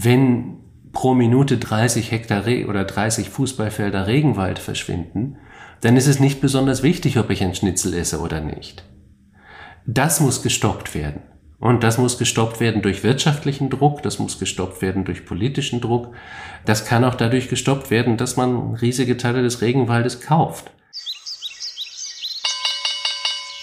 wenn pro Minute 30 Hektar Re oder 30 Fußballfelder Regenwald verschwinden, dann ist es nicht besonders wichtig, ob ich ein Schnitzel esse oder nicht. Das muss gestoppt werden. Und das muss gestoppt werden durch wirtschaftlichen Druck, das muss gestoppt werden durch politischen Druck. Das kann auch dadurch gestoppt werden, dass man riesige Teile des Regenwaldes kauft.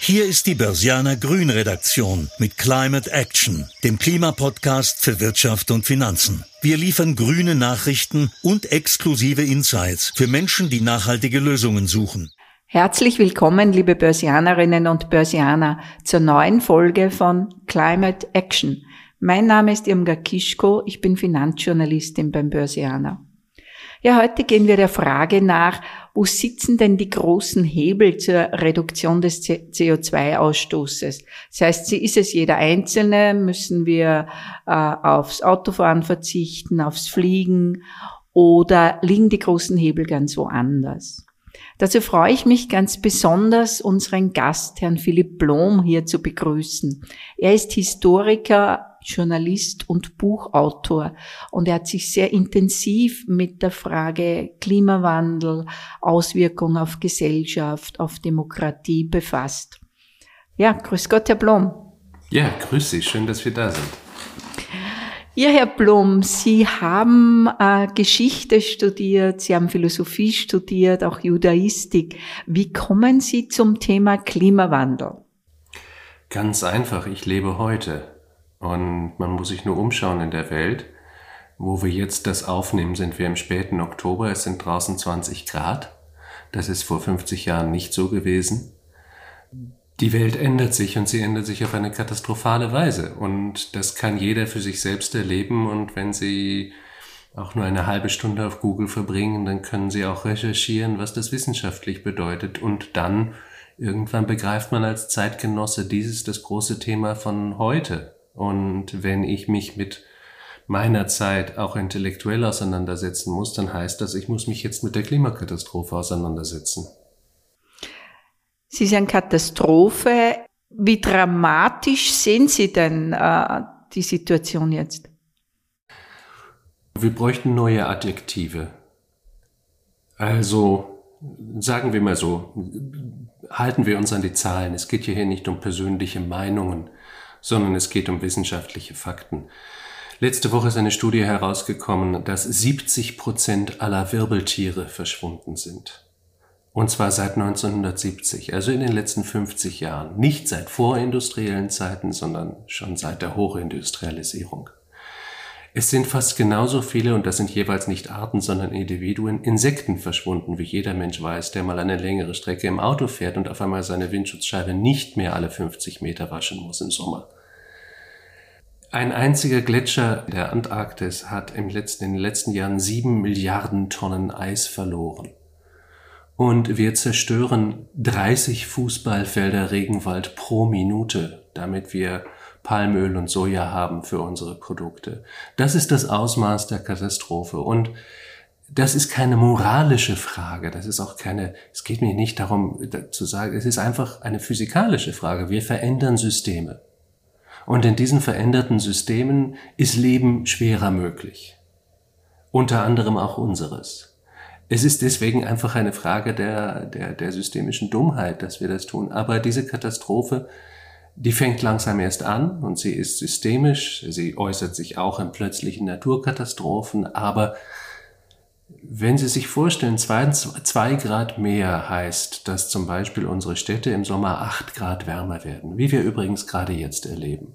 Hier ist die Börsianer Grün Redaktion mit Climate Action, dem Klimapodcast für Wirtschaft und Finanzen. Wir liefern grüne Nachrichten und exklusive Insights für Menschen, die nachhaltige Lösungen suchen. Herzlich willkommen, liebe Börsianerinnen und Börsianer, zur neuen Folge von Climate Action. Mein Name ist Irmgard Kischko, ich bin Finanzjournalistin beim Börsianer. Ja, heute gehen wir der Frage nach, wo sitzen denn die großen Hebel zur Reduktion des CO2-Ausstoßes? Das heißt, ist es jeder Einzelne? Müssen wir äh, aufs Autofahren verzichten, aufs Fliegen? Oder liegen die großen Hebel ganz woanders? Dazu freue ich mich ganz besonders, unseren Gast, Herrn Philipp Blom, hier zu begrüßen. Er ist Historiker, Journalist und Buchautor. Und er hat sich sehr intensiv mit der Frage Klimawandel, Auswirkungen auf Gesellschaft, auf Demokratie befasst. Ja, grüß Gott, Herr Blom. Ja, grüß Sie, schön, dass wir da sind. Ja, Herr Blom, Sie haben äh, Geschichte studiert, Sie haben Philosophie studiert, auch Judaistik. Wie kommen Sie zum Thema Klimawandel? Ganz einfach, ich lebe heute. Und man muss sich nur umschauen in der Welt. Wo wir jetzt das aufnehmen, sind wir im späten Oktober. Es sind draußen 20 Grad. Das ist vor 50 Jahren nicht so gewesen. Die Welt ändert sich und sie ändert sich auf eine katastrophale Weise. Und das kann jeder für sich selbst erleben. Und wenn Sie auch nur eine halbe Stunde auf Google verbringen, dann können Sie auch recherchieren, was das wissenschaftlich bedeutet. Und dann irgendwann begreift man als Zeitgenosse, dies ist das große Thema von heute. Und wenn ich mich mit meiner Zeit auch intellektuell auseinandersetzen muss, dann heißt das, ich muss mich jetzt mit der Klimakatastrophe auseinandersetzen. Sie sagen Katastrophe. Wie dramatisch sehen Sie denn äh, die Situation jetzt? Wir bräuchten neue Adjektive. Also sagen wir mal so, halten wir uns an die Zahlen. Es geht hier nicht um persönliche Meinungen sondern es geht um wissenschaftliche Fakten. Letzte Woche ist eine Studie herausgekommen, dass 70 Prozent aller Wirbeltiere verschwunden sind. Und zwar seit 1970, also in den letzten 50 Jahren. Nicht seit vorindustriellen Zeiten, sondern schon seit der Hochindustrialisierung. Es sind fast genauso viele, und das sind jeweils nicht Arten, sondern Individuen, Insekten verschwunden, wie jeder Mensch weiß, der mal eine längere Strecke im Auto fährt und auf einmal seine Windschutzscheibe nicht mehr alle 50 Meter waschen muss im Sommer. Ein einziger Gletscher der Antarktis hat im letzten, in den letzten Jahren sieben Milliarden Tonnen Eis verloren. Und wir zerstören 30 Fußballfelder Regenwald pro Minute, damit wir Palmöl und Soja haben für unsere Produkte. Das ist das Ausmaß der Katastrophe. Und das ist keine moralische Frage. Das ist auch keine, es geht mir nicht darum zu sagen, es ist einfach eine physikalische Frage. Wir verändern Systeme. Und in diesen veränderten Systemen ist Leben schwerer möglich. Unter anderem auch unseres. Es ist deswegen einfach eine Frage der, der, der systemischen Dummheit, dass wir das tun. Aber diese Katastrophe, die fängt langsam erst an und sie ist systemisch. Sie äußert sich auch in plötzlichen Naturkatastrophen. Aber wenn Sie sich vorstellen, zwei, zwei Grad mehr heißt, dass zum Beispiel unsere Städte im Sommer acht Grad wärmer werden, wie wir übrigens gerade jetzt erleben.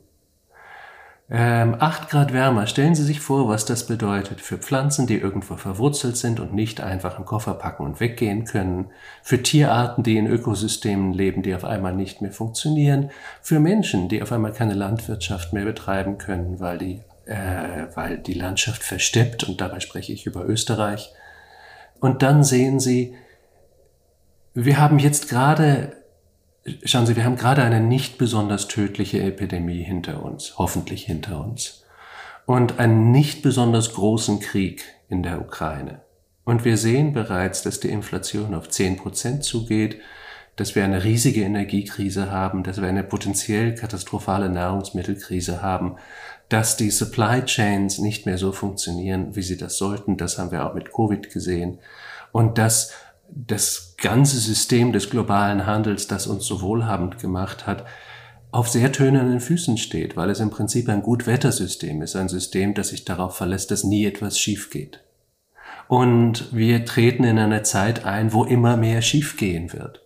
Ähm, 8 Grad wärmer, stellen Sie sich vor, was das bedeutet für Pflanzen, die irgendwo verwurzelt sind und nicht einfach einen Koffer packen und weggehen können, für Tierarten, die in Ökosystemen leben, die auf einmal nicht mehr funktionieren, für Menschen, die auf einmal keine Landwirtschaft mehr betreiben können, weil die, äh, weil die Landschaft versteppt und dabei spreche ich über Österreich. Und dann sehen Sie, wir haben jetzt gerade Schauen Sie, wir haben gerade eine nicht besonders tödliche Epidemie hinter uns, hoffentlich hinter uns, und einen nicht besonders großen Krieg in der Ukraine. Und wir sehen bereits, dass die Inflation auf 10 Prozent zugeht, dass wir eine riesige Energiekrise haben, dass wir eine potenziell katastrophale Nahrungsmittelkrise haben, dass die Supply Chains nicht mehr so funktionieren, wie sie das sollten. Das haben wir auch mit Covid gesehen. Und dass das ganze System des globalen Handels, das uns so wohlhabend gemacht hat, auf sehr tönenden Füßen steht, weil es im Prinzip ein Gutwettersystem ist, ein System, das sich darauf verlässt, dass nie etwas schief geht. Und wir treten in eine Zeit ein, wo immer mehr schiefgehen wird.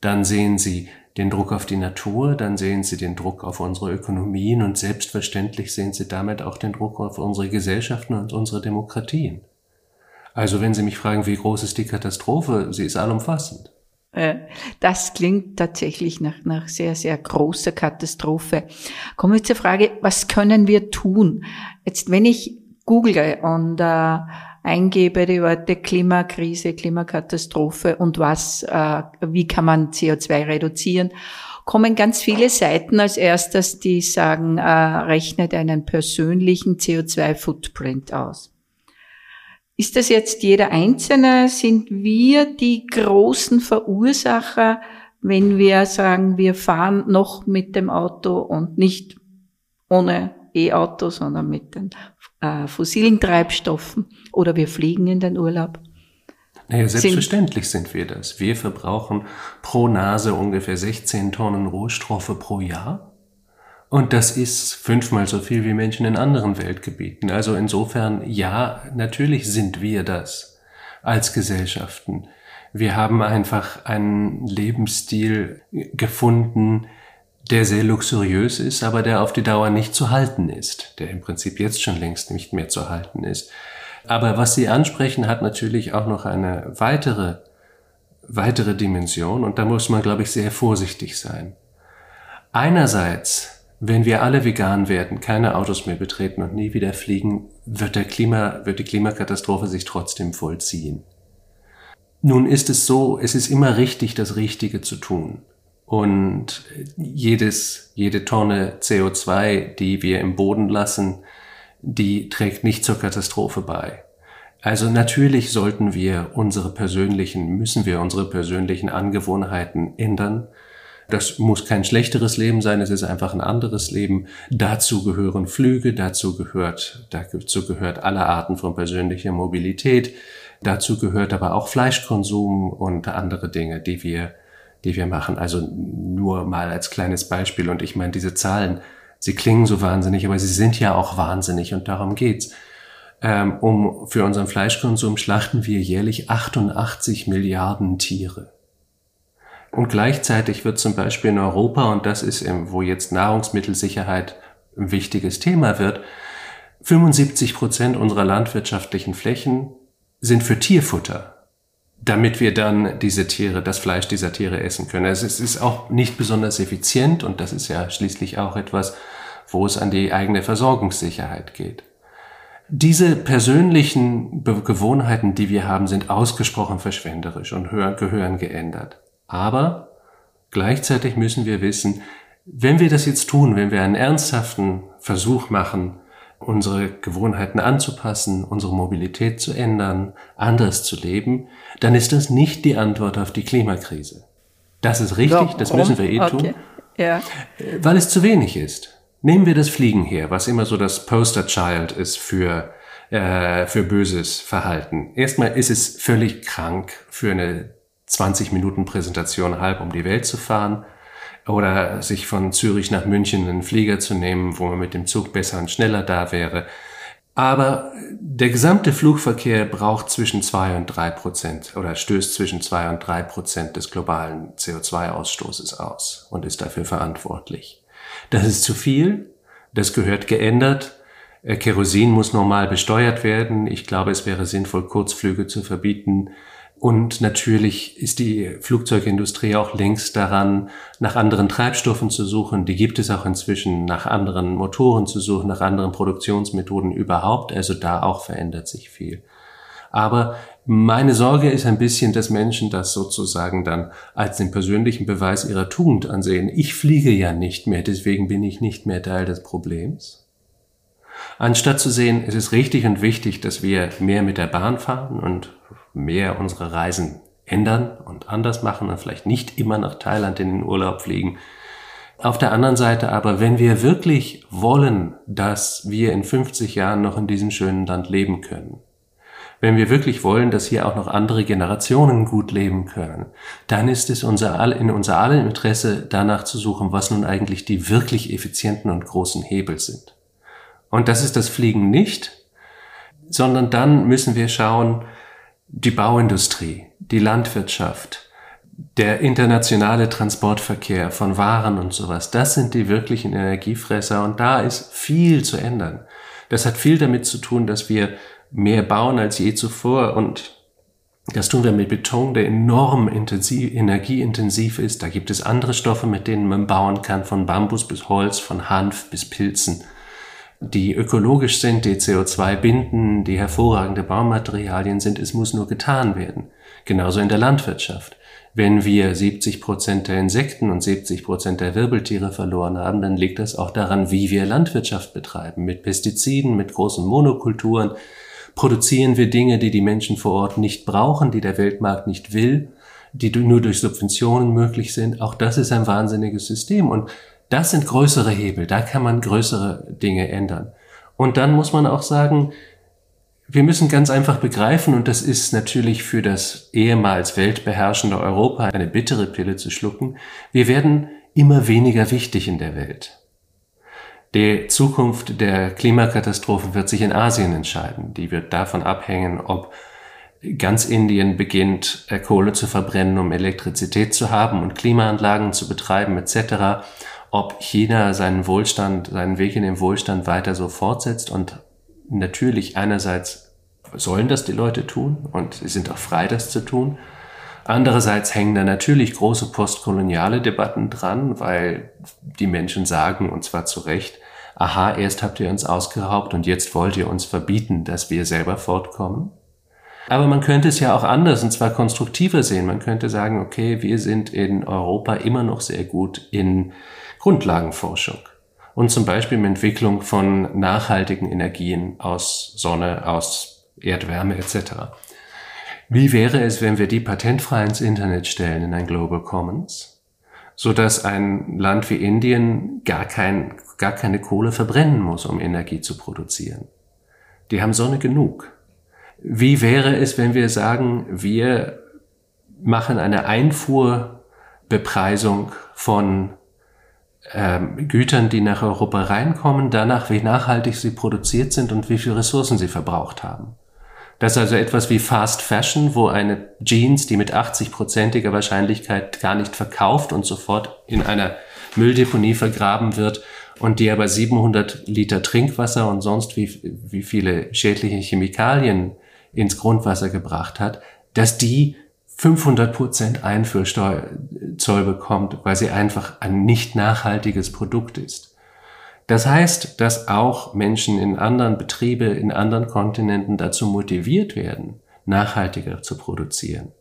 Dann sehen Sie den Druck auf die Natur, dann sehen Sie den Druck auf unsere Ökonomien und selbstverständlich sehen Sie damit auch den Druck auf unsere Gesellschaften und unsere Demokratien. Also wenn Sie mich fragen, wie groß ist die Katastrophe, sie ist allumfassend. Äh, das klingt tatsächlich nach, nach sehr, sehr großer Katastrophe. Kommen wir zur Frage, was können wir tun? Jetzt, wenn ich google und äh, eingebe die Worte Klimakrise, Klimakatastrophe und was, äh, wie kann man CO2 reduzieren, kommen ganz viele Seiten als erstes, die sagen, äh, rechnet einen persönlichen CO2-Footprint aus. Ist das jetzt jeder Einzelne? Sind wir die großen Verursacher, wenn wir sagen, wir fahren noch mit dem Auto und nicht ohne E-Auto, sondern mit den äh, fossilen Treibstoffen oder wir fliegen in den Urlaub? Naja, selbstverständlich sind, sind wir das. Wir verbrauchen pro Nase ungefähr 16 Tonnen Rohstoffe pro Jahr. Und das ist fünfmal so viel wie Menschen in anderen Weltgebieten. Also insofern, ja, natürlich sind wir das als Gesellschaften. Wir haben einfach einen Lebensstil gefunden, der sehr luxuriös ist, aber der auf die Dauer nicht zu halten ist, der im Prinzip jetzt schon längst nicht mehr zu halten ist. Aber was Sie ansprechen, hat natürlich auch noch eine weitere, weitere Dimension und da muss man, glaube ich, sehr vorsichtig sein. Einerseits wenn wir alle vegan werden, keine Autos mehr betreten und nie wieder fliegen, wird, der Klima, wird die Klimakatastrophe sich trotzdem vollziehen. Nun ist es so, es ist immer richtig, das Richtige zu tun. Und jedes, jede Tonne CO2, die wir im Boden lassen, die trägt nicht zur Katastrophe bei. Also natürlich sollten wir unsere persönlichen, müssen wir unsere persönlichen Angewohnheiten ändern. Das muss kein schlechteres Leben sein, es ist einfach ein anderes Leben. Dazu gehören Flüge, dazu gehört, dazu gehört alle Arten von persönlicher Mobilität. Dazu gehört aber auch Fleischkonsum und andere Dinge, die wir, die wir machen. Also nur mal als kleines Beispiel. Und ich meine, diese Zahlen, sie klingen so wahnsinnig, aber sie sind ja auch wahnsinnig und darum geht's. Ähm, um, für unseren Fleischkonsum schlachten wir jährlich 88 Milliarden Tiere. Und gleichzeitig wird zum Beispiel in Europa, und das ist, wo jetzt Nahrungsmittelsicherheit ein wichtiges Thema wird, 75 Prozent unserer landwirtschaftlichen Flächen sind für Tierfutter, damit wir dann diese Tiere, das Fleisch dieser Tiere essen können. Also es ist auch nicht besonders effizient und das ist ja schließlich auch etwas, wo es an die eigene Versorgungssicherheit geht. Diese persönlichen Gewohnheiten, die wir haben, sind ausgesprochen verschwenderisch und gehören geändert. Aber gleichzeitig müssen wir wissen, wenn wir das jetzt tun, wenn wir einen ernsthaften Versuch machen, unsere Gewohnheiten anzupassen, unsere Mobilität zu ändern, anders zu leben, dann ist das nicht die Antwort auf die Klimakrise. Das ist richtig, Warum? das müssen wir eh okay. tun, ja. weil es zu wenig ist. Nehmen wir das Fliegen her, was immer so das Poster-Child ist für, äh, für böses Verhalten. Erstmal ist es völlig krank für eine 20 Minuten Präsentation halb um die Welt zu fahren oder sich von Zürich nach München einen Flieger zu nehmen, wo man mit dem Zug besser und schneller da wäre. Aber der gesamte Flugverkehr braucht zwischen zwei und drei Prozent oder stößt zwischen zwei und drei Prozent des globalen CO2-Ausstoßes aus und ist dafür verantwortlich. Das ist zu viel. Das gehört geändert. Äh, Kerosin muss normal besteuert werden. Ich glaube, es wäre sinnvoll, Kurzflüge zu verbieten und natürlich ist die Flugzeugindustrie auch längst daran, nach anderen Treibstoffen zu suchen. Die gibt es auch inzwischen, nach anderen Motoren zu suchen, nach anderen Produktionsmethoden überhaupt. Also da auch verändert sich viel. Aber meine Sorge ist ein bisschen, dass Menschen das sozusagen dann als den persönlichen Beweis ihrer Tugend ansehen. Ich fliege ja nicht mehr, deswegen bin ich nicht mehr Teil des Problems. Anstatt zu sehen, es ist richtig und wichtig, dass wir mehr mit der Bahn fahren und mehr unsere Reisen ändern und anders machen und vielleicht nicht immer nach Thailand in den Urlaub fliegen, Auf der anderen Seite aber, wenn wir wirklich wollen, dass wir in 50 Jahren noch in diesem schönen Land leben können, wenn wir wirklich wollen, dass hier auch noch andere Generationen gut leben können, dann ist es unser, in unser aller Interesse, danach zu suchen, was nun eigentlich die wirklich effizienten und großen Hebel sind. Und das ist das Fliegen nicht, sondern dann müssen wir schauen, die Bauindustrie, die Landwirtschaft, der internationale Transportverkehr von Waren und sowas, das sind die wirklichen Energiefresser und da ist viel zu ändern. Das hat viel damit zu tun, dass wir mehr bauen als je zuvor und das tun wir mit Beton, der enorm intensiv, energieintensiv ist. Da gibt es andere Stoffe, mit denen man bauen kann, von Bambus bis Holz, von Hanf bis Pilzen, die ökologisch sind, die CO2 binden, die hervorragende Baumaterialien sind. Es muss nur getan werden. Genauso in der Landwirtschaft. Wenn wir 70 Prozent der Insekten und 70 Prozent der Wirbeltiere verloren haben, dann liegt das auch daran, wie wir Landwirtschaft betreiben. Mit Pestiziden, mit großen Monokulturen, produzieren wir Dinge, die die Menschen vor Ort nicht brauchen, die der Weltmarkt nicht will, die nur durch Subventionen möglich sind. Auch das ist ein wahnsinniges System. Und das sind größere Hebel. Da kann man größere Dinge ändern. Und dann muss man auch sagen, wir müssen ganz einfach begreifen, und das ist natürlich für das ehemals weltbeherrschende Europa eine bittere Pille zu schlucken, wir werden immer weniger wichtig in der Welt. Die Zukunft der Klimakatastrophe wird sich in Asien entscheiden. Die wird davon abhängen, ob ganz Indien beginnt, äh, Kohle zu verbrennen, um Elektrizität zu haben und Klimaanlagen zu betreiben etc., ob China seinen Wohlstand, seinen Weg in den Wohlstand weiter so fortsetzt und natürlich einerseits sollen das die Leute tun und sie sind auch frei, das zu tun. Andererseits hängen da natürlich große postkoloniale Debatten dran, weil die Menschen sagen, und zwar zu Recht, aha, erst habt ihr uns ausgeraubt und jetzt wollt ihr uns verbieten, dass wir selber fortkommen. Aber man könnte es ja auch anders und zwar konstruktiver sehen. Man könnte sagen, okay, wir sind in Europa immer noch sehr gut in Grundlagenforschung und zum Beispiel in Entwicklung von nachhaltigen Energien aus Sonne, aus Erdwärme etc. Wie wäre es, wenn wir die patentfrei ins Internet stellen in ein Global Commons, so dass ein Land wie Indien gar kein gar keine Kohle verbrennen muss, um Energie zu produzieren. Die haben Sonne genug. Wie wäre es, wenn wir sagen, wir machen eine Einfuhrbepreisung von ähm, Gütern, die nach Europa reinkommen, danach, wie nachhaltig sie produziert sind und wie viele Ressourcen sie verbraucht haben. Das ist also etwas wie Fast Fashion, wo eine Jeans, die mit 80-prozentiger Wahrscheinlichkeit gar nicht verkauft und sofort in einer Mülldeponie vergraben wird, und die aber 700 Liter Trinkwasser und sonst wie, wie viele schädliche Chemikalien ins Grundwasser gebracht hat, dass die 500 Prozent Einfuhrzoll bekommt, weil sie einfach ein nicht nachhaltiges Produkt ist. Das heißt, dass auch Menschen in anderen Betriebe, in anderen Kontinenten dazu motiviert werden, nachhaltiger zu produzieren,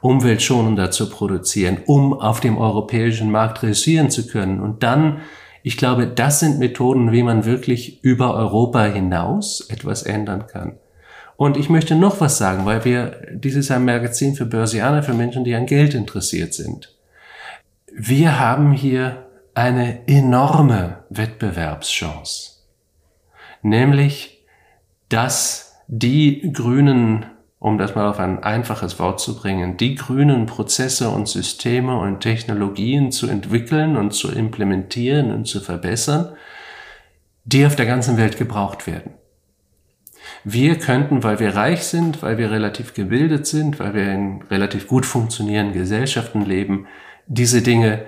umweltschonender zu produzieren, um auf dem europäischen Markt reüssieren zu können und dann ich glaube, das sind Methoden, wie man wirklich über Europa hinaus etwas ändern kann. Und ich möchte noch was sagen, weil wir, dieses ein Magazin für Börsianer, für Menschen, die an Geld interessiert sind. Wir haben hier eine enorme Wettbewerbschance. Nämlich, dass die grünen um das mal auf ein einfaches Wort zu bringen, die grünen Prozesse und Systeme und Technologien zu entwickeln und zu implementieren und zu verbessern, die auf der ganzen Welt gebraucht werden. Wir könnten, weil wir reich sind, weil wir relativ gebildet sind, weil wir in relativ gut funktionierenden Gesellschaften leben, diese Dinge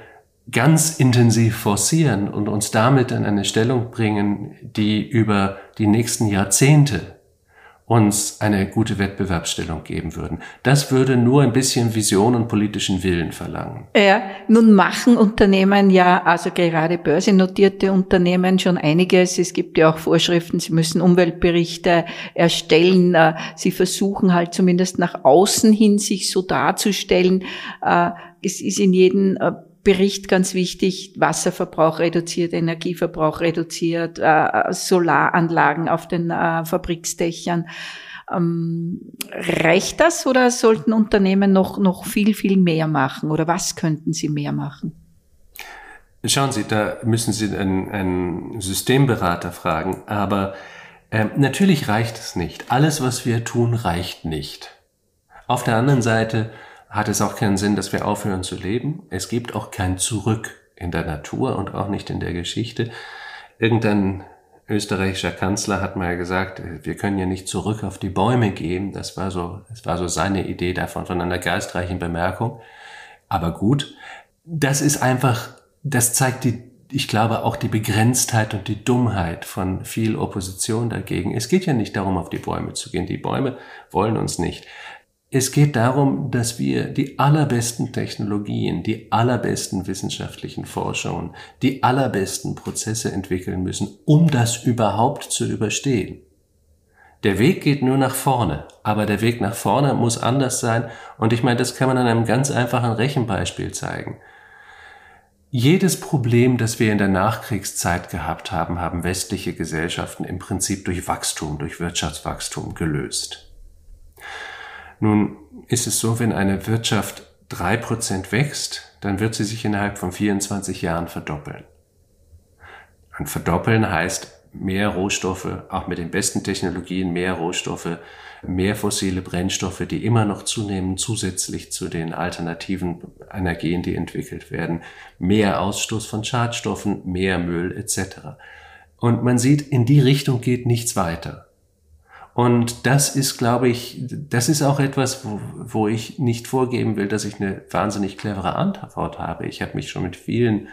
ganz intensiv forcieren und uns damit in eine Stellung bringen, die über die nächsten Jahrzehnte uns eine gute Wettbewerbsstellung geben würden. Das würde nur ein bisschen Vision und politischen Willen verlangen. Ja, nun machen Unternehmen ja, also gerade börsennotierte Unternehmen schon einiges. Es gibt ja auch Vorschriften, sie müssen Umweltberichte erstellen. Äh, sie versuchen halt zumindest nach außen hin sich so darzustellen. Äh, es ist in jedem äh, Bericht ganz wichtig, Wasserverbrauch reduziert, Energieverbrauch reduziert, äh, Solaranlagen auf den äh, Fabriksdächern. Ähm, reicht das oder sollten Unternehmen noch, noch viel, viel mehr machen oder was könnten sie mehr machen? Schauen Sie, da müssen Sie einen, einen Systemberater fragen, aber äh, natürlich reicht es nicht. Alles, was wir tun, reicht nicht. Auf der anderen Seite hat es auch keinen Sinn, dass wir aufhören zu leben. Es gibt auch kein Zurück in der Natur und auch nicht in der Geschichte. Irgendein österreichischer Kanzler hat mal gesagt, wir können ja nicht zurück auf die Bäume gehen. Das war so, das war so seine Idee davon, von einer geistreichen Bemerkung. Aber gut, das ist einfach, das zeigt die, ich glaube, auch die Begrenztheit und die Dummheit von viel Opposition dagegen. Es geht ja nicht darum, auf die Bäume zu gehen. Die Bäume wollen uns nicht. Es geht darum, dass wir die allerbesten Technologien, die allerbesten wissenschaftlichen Forschungen, die allerbesten Prozesse entwickeln müssen, um das überhaupt zu überstehen. Der Weg geht nur nach vorne, aber der Weg nach vorne muss anders sein und ich meine, das kann man an einem ganz einfachen Rechenbeispiel zeigen. Jedes Problem, das wir in der Nachkriegszeit gehabt haben, haben westliche Gesellschaften im Prinzip durch Wachstum, durch Wirtschaftswachstum gelöst. Nun ist es so, wenn eine Wirtschaft drei Prozent wächst, dann wird sie sich innerhalb von 24 Jahren verdoppeln. Und verdoppeln heißt mehr Rohstoffe, auch mit den besten Technologien, mehr Rohstoffe, mehr fossile Brennstoffe, die immer noch zunehmen, zusätzlich zu den alternativen Energien, die entwickelt werden, mehr Ausstoß von Schadstoffen, mehr Müll etc. Und man sieht, in die Richtung geht nichts weiter. Und das ist, glaube ich, das ist auch etwas, wo, wo ich nicht vorgeben will, dass ich eine wahnsinnig clevere Antwort habe. Ich habe mich schon mit vielen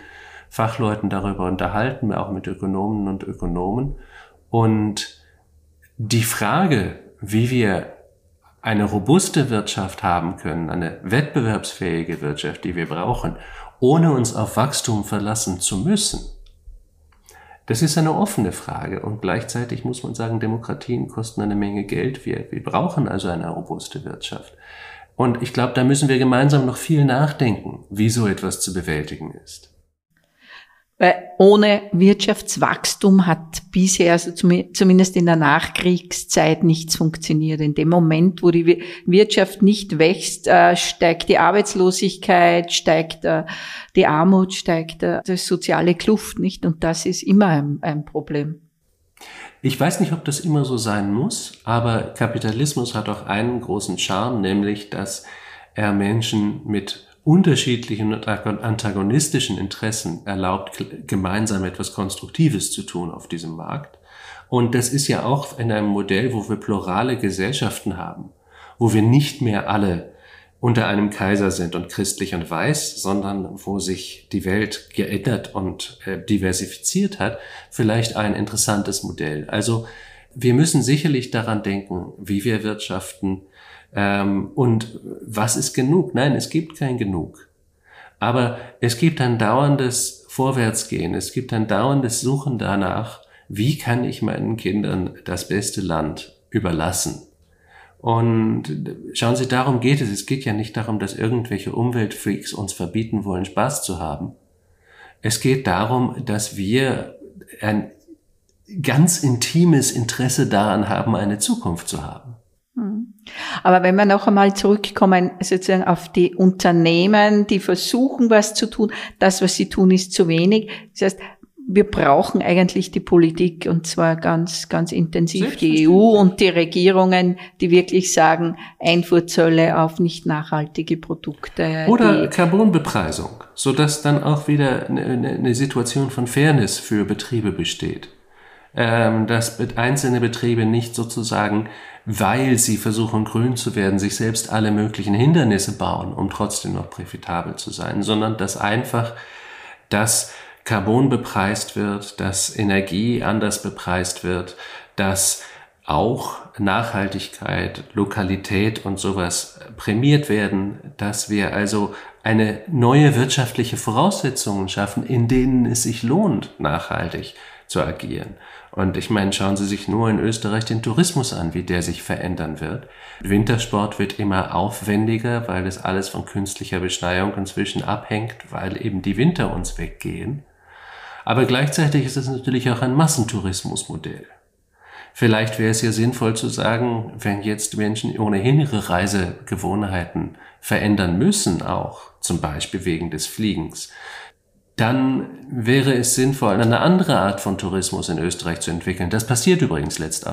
Fachleuten darüber unterhalten, auch mit Ökonomen und Ökonomen. Und die Frage, wie wir eine robuste Wirtschaft haben können, eine wettbewerbsfähige Wirtschaft, die wir brauchen, ohne uns auf Wachstum verlassen zu müssen, das ist eine offene Frage und gleichzeitig muss man sagen, Demokratien kosten eine Menge Geld. Wir, wir brauchen also eine robuste Wirtschaft. Und ich glaube, da müssen wir gemeinsam noch viel nachdenken, wie so etwas zu bewältigen ist. Weil ohne Wirtschaftswachstum hat bisher, also zumindest in der Nachkriegszeit, nichts funktioniert. In dem Moment, wo die Wirtschaft nicht wächst, äh, steigt die Arbeitslosigkeit, steigt äh, die Armut, steigt äh, die soziale Kluft nicht. Und das ist immer ein, ein Problem. Ich weiß nicht, ob das immer so sein muss, aber Kapitalismus hat auch einen großen Charme, nämlich dass er Menschen mit unterschiedlichen und antagonistischen Interessen erlaubt, gemeinsam etwas Konstruktives zu tun auf diesem Markt. Und das ist ja auch in einem Modell, wo wir plurale Gesellschaften haben, wo wir nicht mehr alle unter einem Kaiser sind und christlich und weiß, sondern wo sich die Welt geändert und äh, diversifiziert hat, vielleicht ein interessantes Modell. Also wir müssen sicherlich daran denken, wie wir wirtschaften, ähm, und was ist genug? Nein, es gibt kein Genug. Aber es gibt ein dauerndes Vorwärtsgehen, es gibt ein dauerndes Suchen danach, wie kann ich meinen Kindern das beste Land überlassen? Und schauen Sie, darum geht es. Es geht ja nicht darum, dass irgendwelche Umweltfreaks uns verbieten wollen, Spaß zu haben. Es geht darum, dass wir ein ganz intimes Interesse daran haben, eine Zukunft zu haben. Aber wenn wir noch einmal zurückkommen, sozusagen auf die Unternehmen, die versuchen, was zu tun, das, was sie tun, ist zu wenig. Das heißt, wir brauchen eigentlich die Politik und zwar ganz, ganz intensiv die EU und die Regierungen, die wirklich sagen, Einfuhrzölle auf nicht nachhaltige Produkte. Oder Carbonbepreisung, sodass dann auch wieder eine, eine Situation von Fairness für Betriebe besteht. Ähm, dass einzelne Betriebe nicht sozusagen weil sie versuchen grün zu werden, sich selbst alle möglichen Hindernisse bauen, um trotzdem noch profitabel zu sein, sondern dass einfach das Carbon bepreist wird, dass Energie anders bepreist wird, dass auch Nachhaltigkeit, Lokalität und sowas prämiert werden, dass wir also eine neue wirtschaftliche Voraussetzungen schaffen, in denen es sich lohnt, nachhaltig zu agieren. Und ich meine, schauen Sie sich nur in Österreich den Tourismus an, wie der sich verändern wird. Wintersport wird immer aufwendiger, weil es alles von künstlicher Beschneiung inzwischen abhängt, weil eben die Winter uns weggehen. Aber gleichzeitig ist es natürlich auch ein Massentourismusmodell. Vielleicht wäre es ja sinnvoll zu sagen, wenn jetzt Menschen ohnehin ihre Reisegewohnheiten verändern müssen, auch zum Beispiel wegen des Fliegens, dann wäre es sinnvoll, eine andere Art von Tourismus in Österreich zu entwickeln. Das passiert übrigens letzt,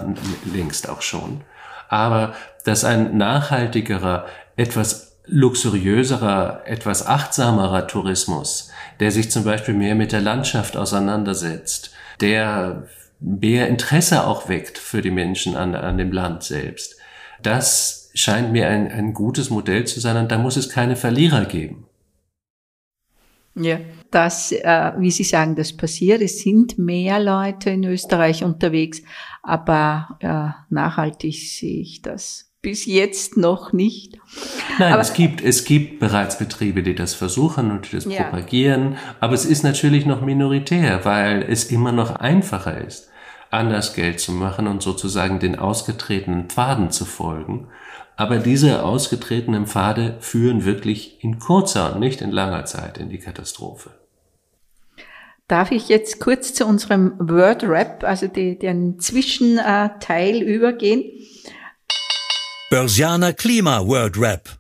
längst auch schon. Aber dass ein nachhaltigerer, etwas luxuriöserer, etwas achtsamerer Tourismus, der sich zum Beispiel mehr mit der Landschaft auseinandersetzt, der mehr Interesse auch weckt für die Menschen an, an dem Land selbst, das scheint mir ein, ein gutes Modell zu sein und da muss es keine Verlierer geben. Ja, das, äh, wie Sie sagen, das passiert. Es sind mehr Leute in Österreich unterwegs, aber äh, nachhaltig sehe ich das bis jetzt noch nicht. Nein, aber es gibt, es gibt bereits Betriebe, die das versuchen und die das ja. propagieren, aber es ist natürlich noch minoritär, weil es immer noch einfacher ist, anders Geld zu machen und sozusagen den ausgetretenen Pfaden zu folgen aber diese ausgetretenen Pfade führen wirklich in kurzer und nicht in langer Zeit in die Katastrophe. Darf ich jetzt kurz zu unserem Word Rap, also die, den Zwischenteil übergehen? Börsianer Klima Word Rap.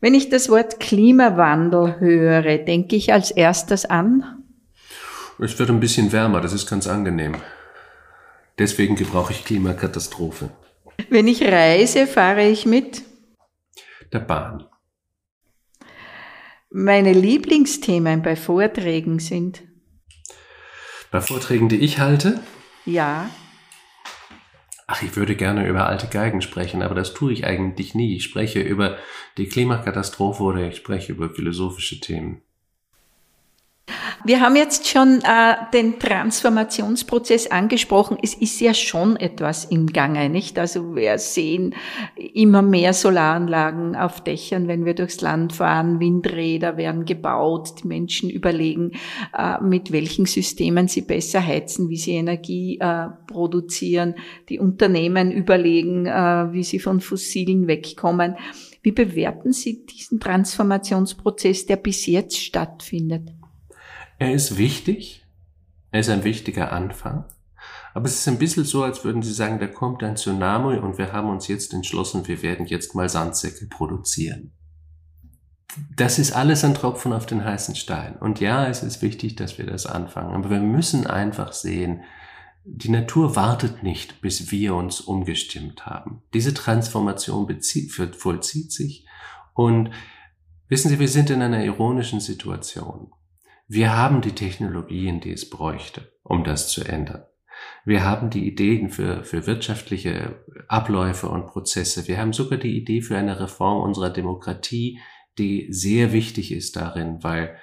Wenn ich das Wort Klimawandel höre, denke ich als erstes an? Es wird ein bisschen wärmer, das ist ganz angenehm. Deswegen gebrauche ich Klimakatastrophe. Wenn ich reise, fahre ich mit der Bahn. Meine Lieblingsthemen bei Vorträgen sind bei Vorträgen, die ich halte? Ja. Ach, ich würde gerne über alte Geigen sprechen, aber das tue ich eigentlich nie. Ich spreche über die Klimakatastrophe oder ich spreche über philosophische Themen. Wir haben jetzt schon äh, den Transformationsprozess angesprochen. Es ist ja schon etwas im Gange, nicht? Also wir sehen immer mehr Solaranlagen auf Dächern, wenn wir durchs Land fahren. Windräder werden gebaut. Die Menschen überlegen, äh, mit welchen Systemen sie besser heizen, wie sie Energie äh, produzieren. Die Unternehmen überlegen, äh, wie sie von Fossilen wegkommen. Wie bewerten Sie diesen Transformationsprozess, der bis jetzt stattfindet? Er ist wichtig, er ist ein wichtiger Anfang, aber es ist ein bisschen so, als würden Sie sagen, da kommt ein Tsunami und wir haben uns jetzt entschlossen, wir werden jetzt mal Sandsäcke produzieren. Das ist alles ein Tropfen auf den heißen Stein. Und ja, es ist wichtig, dass wir das anfangen, aber wir müssen einfach sehen, die Natur wartet nicht, bis wir uns umgestimmt haben. Diese Transformation vollzieht sich und wissen Sie, wir sind in einer ironischen Situation. Wir haben die Technologien, die es bräuchte, um das zu ändern. Wir haben die Ideen für, für wirtschaftliche Abläufe und Prozesse. Wir haben sogar die Idee für eine Reform unserer Demokratie, die sehr wichtig ist darin, weil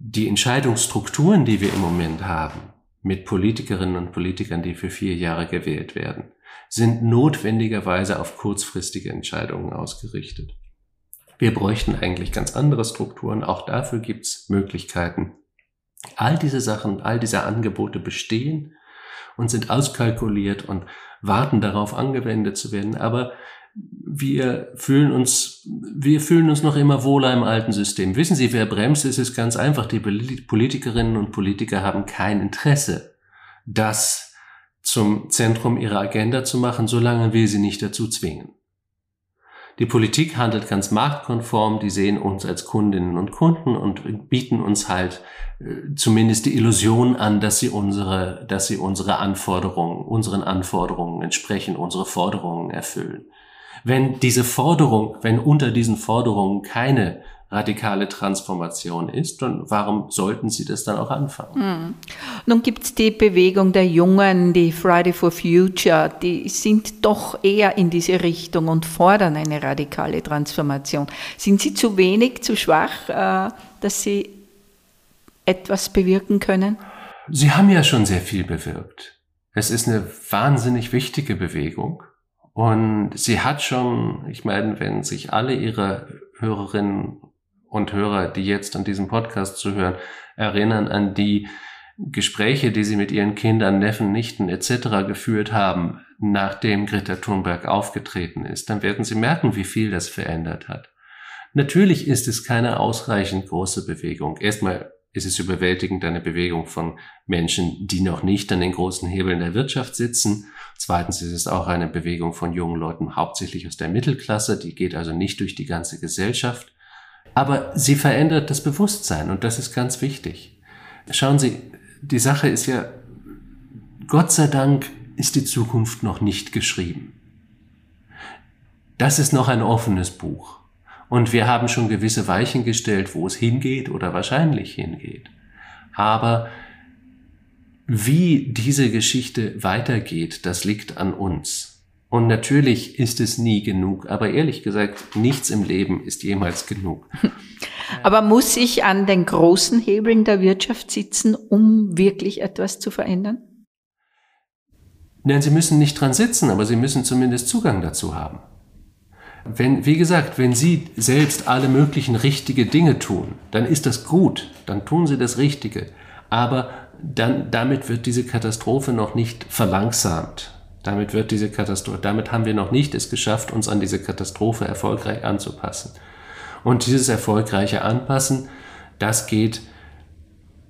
die Entscheidungsstrukturen, die wir im Moment haben, mit Politikerinnen und Politikern, die für vier Jahre gewählt werden, sind notwendigerweise auf kurzfristige Entscheidungen ausgerichtet. Wir bräuchten eigentlich ganz andere Strukturen. Auch dafür gibt's Möglichkeiten. All diese Sachen, all diese Angebote bestehen und sind auskalkuliert und warten darauf, angewendet zu werden. Aber wir fühlen uns, wir fühlen uns noch immer wohler im alten System. Wissen Sie, wer bremst? Es ist ganz einfach. Die Politikerinnen und Politiker haben kein Interesse, das zum Zentrum ihrer Agenda zu machen, solange wir sie nicht dazu zwingen. Die Politik handelt ganz marktkonform, die sehen uns als Kundinnen und Kunden und bieten uns halt äh, zumindest die Illusion an, dass sie unsere, dass sie unsere Anforderungen, unseren Anforderungen entsprechen, unsere Forderungen erfüllen. Wenn diese Forderung, wenn unter diesen Forderungen keine radikale Transformation ist, dann warum sollten sie das dann auch anfangen? Hm. Nun gibt es die Bewegung der Jungen, die Friday for Future, die sind doch eher in diese Richtung und fordern eine radikale Transformation. Sind sie zu wenig, zu schwach, äh, dass sie etwas bewirken können? Sie haben ja schon sehr viel bewirkt. Es ist eine wahnsinnig wichtige Bewegung. Und sie hat schon, ich meine, wenn sich alle ihre Hörerinnen und Hörer, die jetzt an diesem Podcast zuhören, erinnern an die Gespräche, die sie mit ihren Kindern, Neffen, Nichten etc. geführt haben, nachdem Greta Thunberg aufgetreten ist, dann werden sie merken, wie viel das verändert hat. Natürlich ist es keine ausreichend große Bewegung. Erstmal ist es überwältigend eine Bewegung von Menschen, die noch nicht an den großen Hebeln der Wirtschaft sitzen. Zweitens ist es auch eine Bewegung von jungen Leuten, hauptsächlich aus der Mittelklasse. Die geht also nicht durch die ganze Gesellschaft. Aber sie verändert das Bewusstsein und das ist ganz wichtig. Schauen Sie, die Sache ist ja, Gott sei Dank ist die Zukunft noch nicht geschrieben. Das ist noch ein offenes Buch. Und wir haben schon gewisse Weichen gestellt, wo es hingeht oder wahrscheinlich hingeht. Aber wie diese Geschichte weitergeht, das liegt an uns. Und natürlich ist es nie genug, aber ehrlich gesagt, nichts im Leben ist jemals genug. Aber muss ich an den großen Hebeln der Wirtschaft sitzen, um wirklich etwas zu verändern? Nein, Sie müssen nicht dran sitzen, aber Sie müssen zumindest Zugang dazu haben. Wenn, wie gesagt, wenn Sie selbst alle möglichen richtige Dinge tun, dann ist das gut, dann tun Sie das Richtige. Aber dann, damit wird diese Katastrophe noch nicht verlangsamt. Damit wird diese Katastrophe, damit haben wir noch nicht es geschafft, uns an diese Katastrophe erfolgreich anzupassen. Und dieses erfolgreiche Anpassen, das geht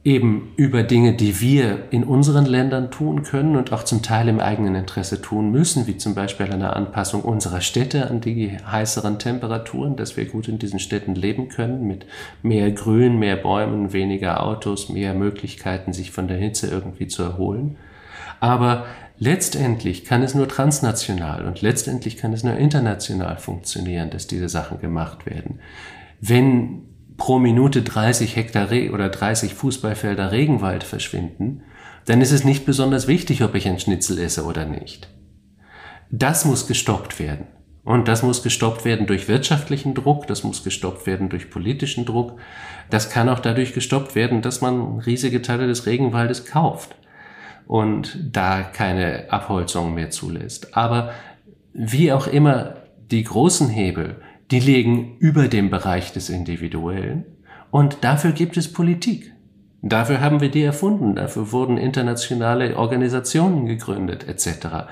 eben über Dinge, die wir in unseren Ländern tun können und auch zum Teil im eigenen Interesse tun müssen, wie zum Beispiel eine Anpassung unserer Städte an die heißeren Temperaturen, dass wir gut in diesen Städten leben können, mit mehr Grün, mehr Bäumen, weniger Autos, mehr Möglichkeiten, sich von der Hitze irgendwie zu erholen. Aber letztendlich kann es nur transnational und letztendlich kann es nur international funktionieren, dass diese Sachen gemacht werden. Wenn pro Minute 30 Hektar Re oder 30 Fußballfelder Regenwald verschwinden, dann ist es nicht besonders wichtig, ob ich ein Schnitzel esse oder nicht. Das muss gestoppt werden. Und das muss gestoppt werden durch wirtschaftlichen Druck, das muss gestoppt werden durch politischen Druck. Das kann auch dadurch gestoppt werden, dass man riesige Teile des Regenwaldes kauft und da keine Abholzung mehr zulässt. Aber wie auch immer die großen Hebel die liegen über dem Bereich des Individuellen. Und dafür gibt es Politik. Dafür haben wir die erfunden. Dafür wurden internationale Organisationen gegründet, etc.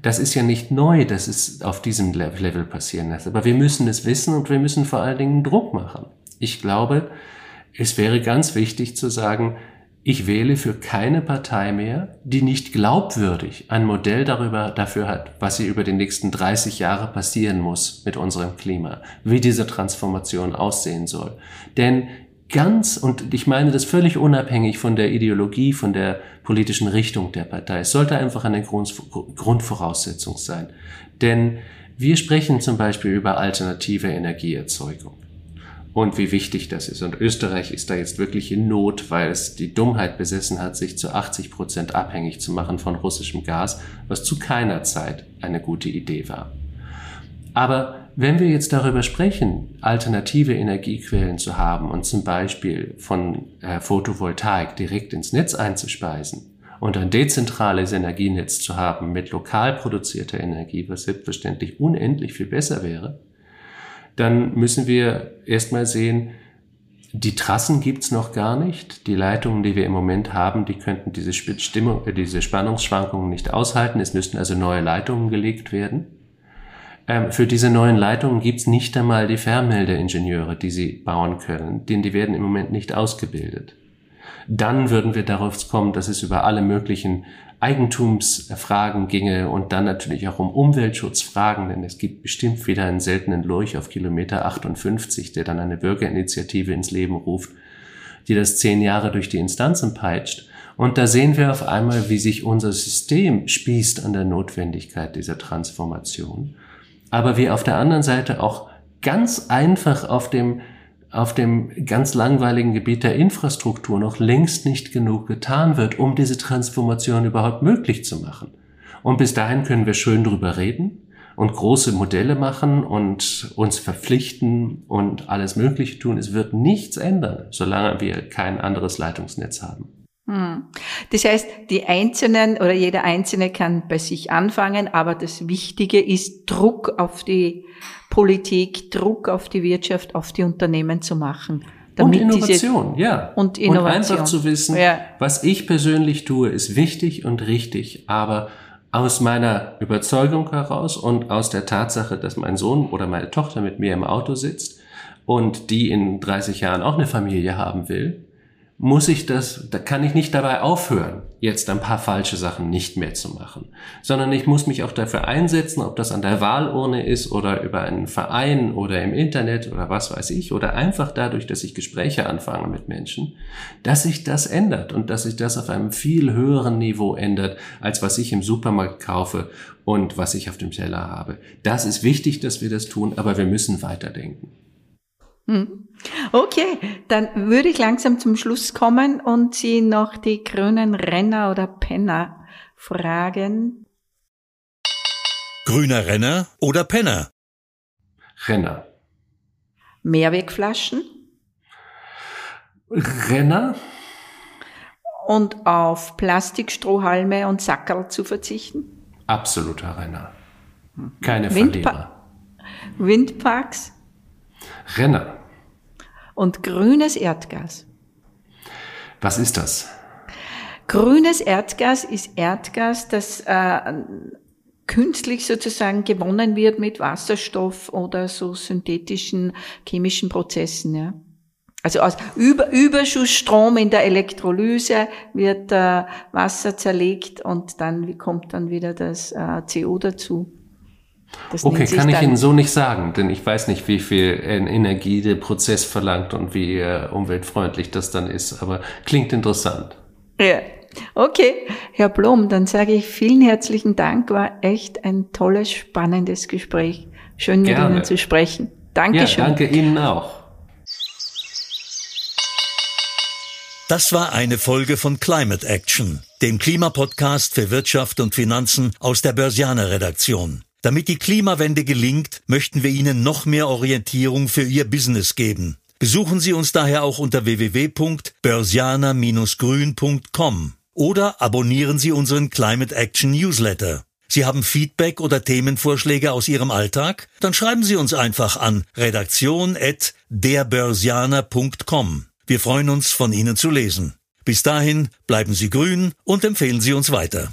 Das ist ja nicht neu, dass es auf diesem Level passieren lässt. Aber wir müssen es wissen und wir müssen vor allen Dingen Druck machen. Ich glaube, es wäre ganz wichtig zu sagen, ich wähle für keine Partei mehr, die nicht glaubwürdig ein Modell darüber, dafür hat, was sie über die nächsten 30 Jahre passieren muss mit unserem Klima, wie diese Transformation aussehen soll. Denn ganz, und ich meine das völlig unabhängig von der Ideologie, von der politischen Richtung der Partei, es sollte einfach eine Grund, Grundvoraussetzung sein. Denn wir sprechen zum Beispiel über alternative Energieerzeugung und wie wichtig das ist. Und Österreich ist da jetzt wirklich in Not, weil es die Dummheit besessen hat, sich zu 80 Prozent abhängig zu machen von russischem Gas, was zu keiner Zeit eine gute Idee war. Aber wenn wir jetzt darüber sprechen, alternative Energiequellen zu haben und zum Beispiel von äh, Photovoltaik direkt ins Netz einzuspeisen und ein dezentrales Energienetz zu haben mit lokal produzierter Energie, was selbstverständlich unendlich viel besser wäre, dann müssen wir erstmal sehen, die Trassen gibt's noch gar nicht. Die Leitungen, die wir im Moment haben, die könnten diese, Stimmung, äh, diese Spannungsschwankungen nicht aushalten. Es müssten also neue Leitungen gelegt werden. Ähm, für diese neuen Leitungen gibt's nicht einmal die Fernmeldeingenieure, die sie bauen können, denn die werden im Moment nicht ausgebildet. Dann würden wir darauf kommen, dass es über alle möglichen Eigentumsfragen ginge und dann natürlich auch um Umweltschutzfragen, denn es gibt bestimmt wieder einen seltenen Lurch auf Kilometer 58, der dann eine Bürgerinitiative ins Leben ruft, die das zehn Jahre durch die Instanzen peitscht. Und da sehen wir auf einmal, wie sich unser System spießt an der Notwendigkeit dieser Transformation. Aber wie auf der anderen Seite auch ganz einfach auf dem auf dem ganz langweiligen Gebiet der Infrastruktur noch längst nicht genug getan wird, um diese Transformation überhaupt möglich zu machen. Und bis dahin können wir schön drüber reden und große Modelle machen und uns verpflichten und alles Mögliche tun. Es wird nichts ändern, solange wir kein anderes Leitungsnetz haben. Hm. Das heißt, die Einzelnen oder jeder Einzelne kann bei sich anfangen, aber das Wichtige ist Druck auf die Politik, Druck auf die Wirtschaft, auf die Unternehmen zu machen. und Innovation, diese, ja. Und Innovation. Und einfach zu wissen, ja. was ich persönlich tue, ist wichtig und richtig, aber aus meiner Überzeugung heraus und aus der Tatsache, dass mein Sohn oder meine Tochter mit mir im Auto sitzt und die in 30 Jahren auch eine Familie haben will, muss ich das, da kann ich nicht dabei aufhören, jetzt ein paar falsche Sachen nicht mehr zu machen, sondern ich muss mich auch dafür einsetzen, ob das an der Wahlurne ist oder über einen Verein oder im Internet oder was weiß ich oder einfach dadurch, dass ich Gespräche anfange mit Menschen, dass sich das ändert und dass sich das auf einem viel höheren Niveau ändert, als was ich im Supermarkt kaufe und was ich auf dem Teller habe. Das ist wichtig, dass wir das tun, aber wir müssen weiterdenken. Hm. Okay, dann würde ich langsam zum Schluss kommen und Sie noch die grünen Renner oder Penner fragen. Grüner Renner oder Penner? Renner. Mehrwegflaschen? Renner. Und auf Plastikstrohhalme und Sackerl zu verzichten? Absoluter Renner. Keine Windpa Verlierer. Windparks? Renner. Und grünes Erdgas. Was ist das? Grünes Erdgas ist Erdgas, das äh, künstlich sozusagen gewonnen wird mit Wasserstoff oder so synthetischen chemischen Prozessen. Ja. Also aus Über Überschussstrom in der Elektrolyse wird äh, Wasser zerlegt und dann kommt dann wieder das äh, CO dazu. Das okay, kann ich Ihnen so nicht sagen, denn ich weiß nicht, wie viel Energie der Prozess verlangt und wie äh, umweltfreundlich das dann ist, aber klingt interessant. Ja, okay. Herr Blom, dann sage ich vielen herzlichen Dank, war echt ein tolles, spannendes Gespräch. Schön mit Gerne. Ihnen zu sprechen. Dankeschön. Ja, danke Ihnen auch. Das war eine Folge von Climate Action, dem Klimapodcast für Wirtschaft und Finanzen aus der Börsianer Redaktion. Damit die Klimawende gelingt, möchten wir Ihnen noch mehr Orientierung für Ihr Business geben. Besuchen Sie uns daher auch unter www.börsianer-grün.com oder abonnieren Sie unseren Climate Action Newsletter. Sie haben Feedback oder Themenvorschläge aus Ihrem Alltag? Dann schreiben Sie uns einfach an redaktion@derbörsianer.com. Wir freuen uns, von Ihnen zu lesen. Bis dahin bleiben Sie grün und empfehlen Sie uns weiter.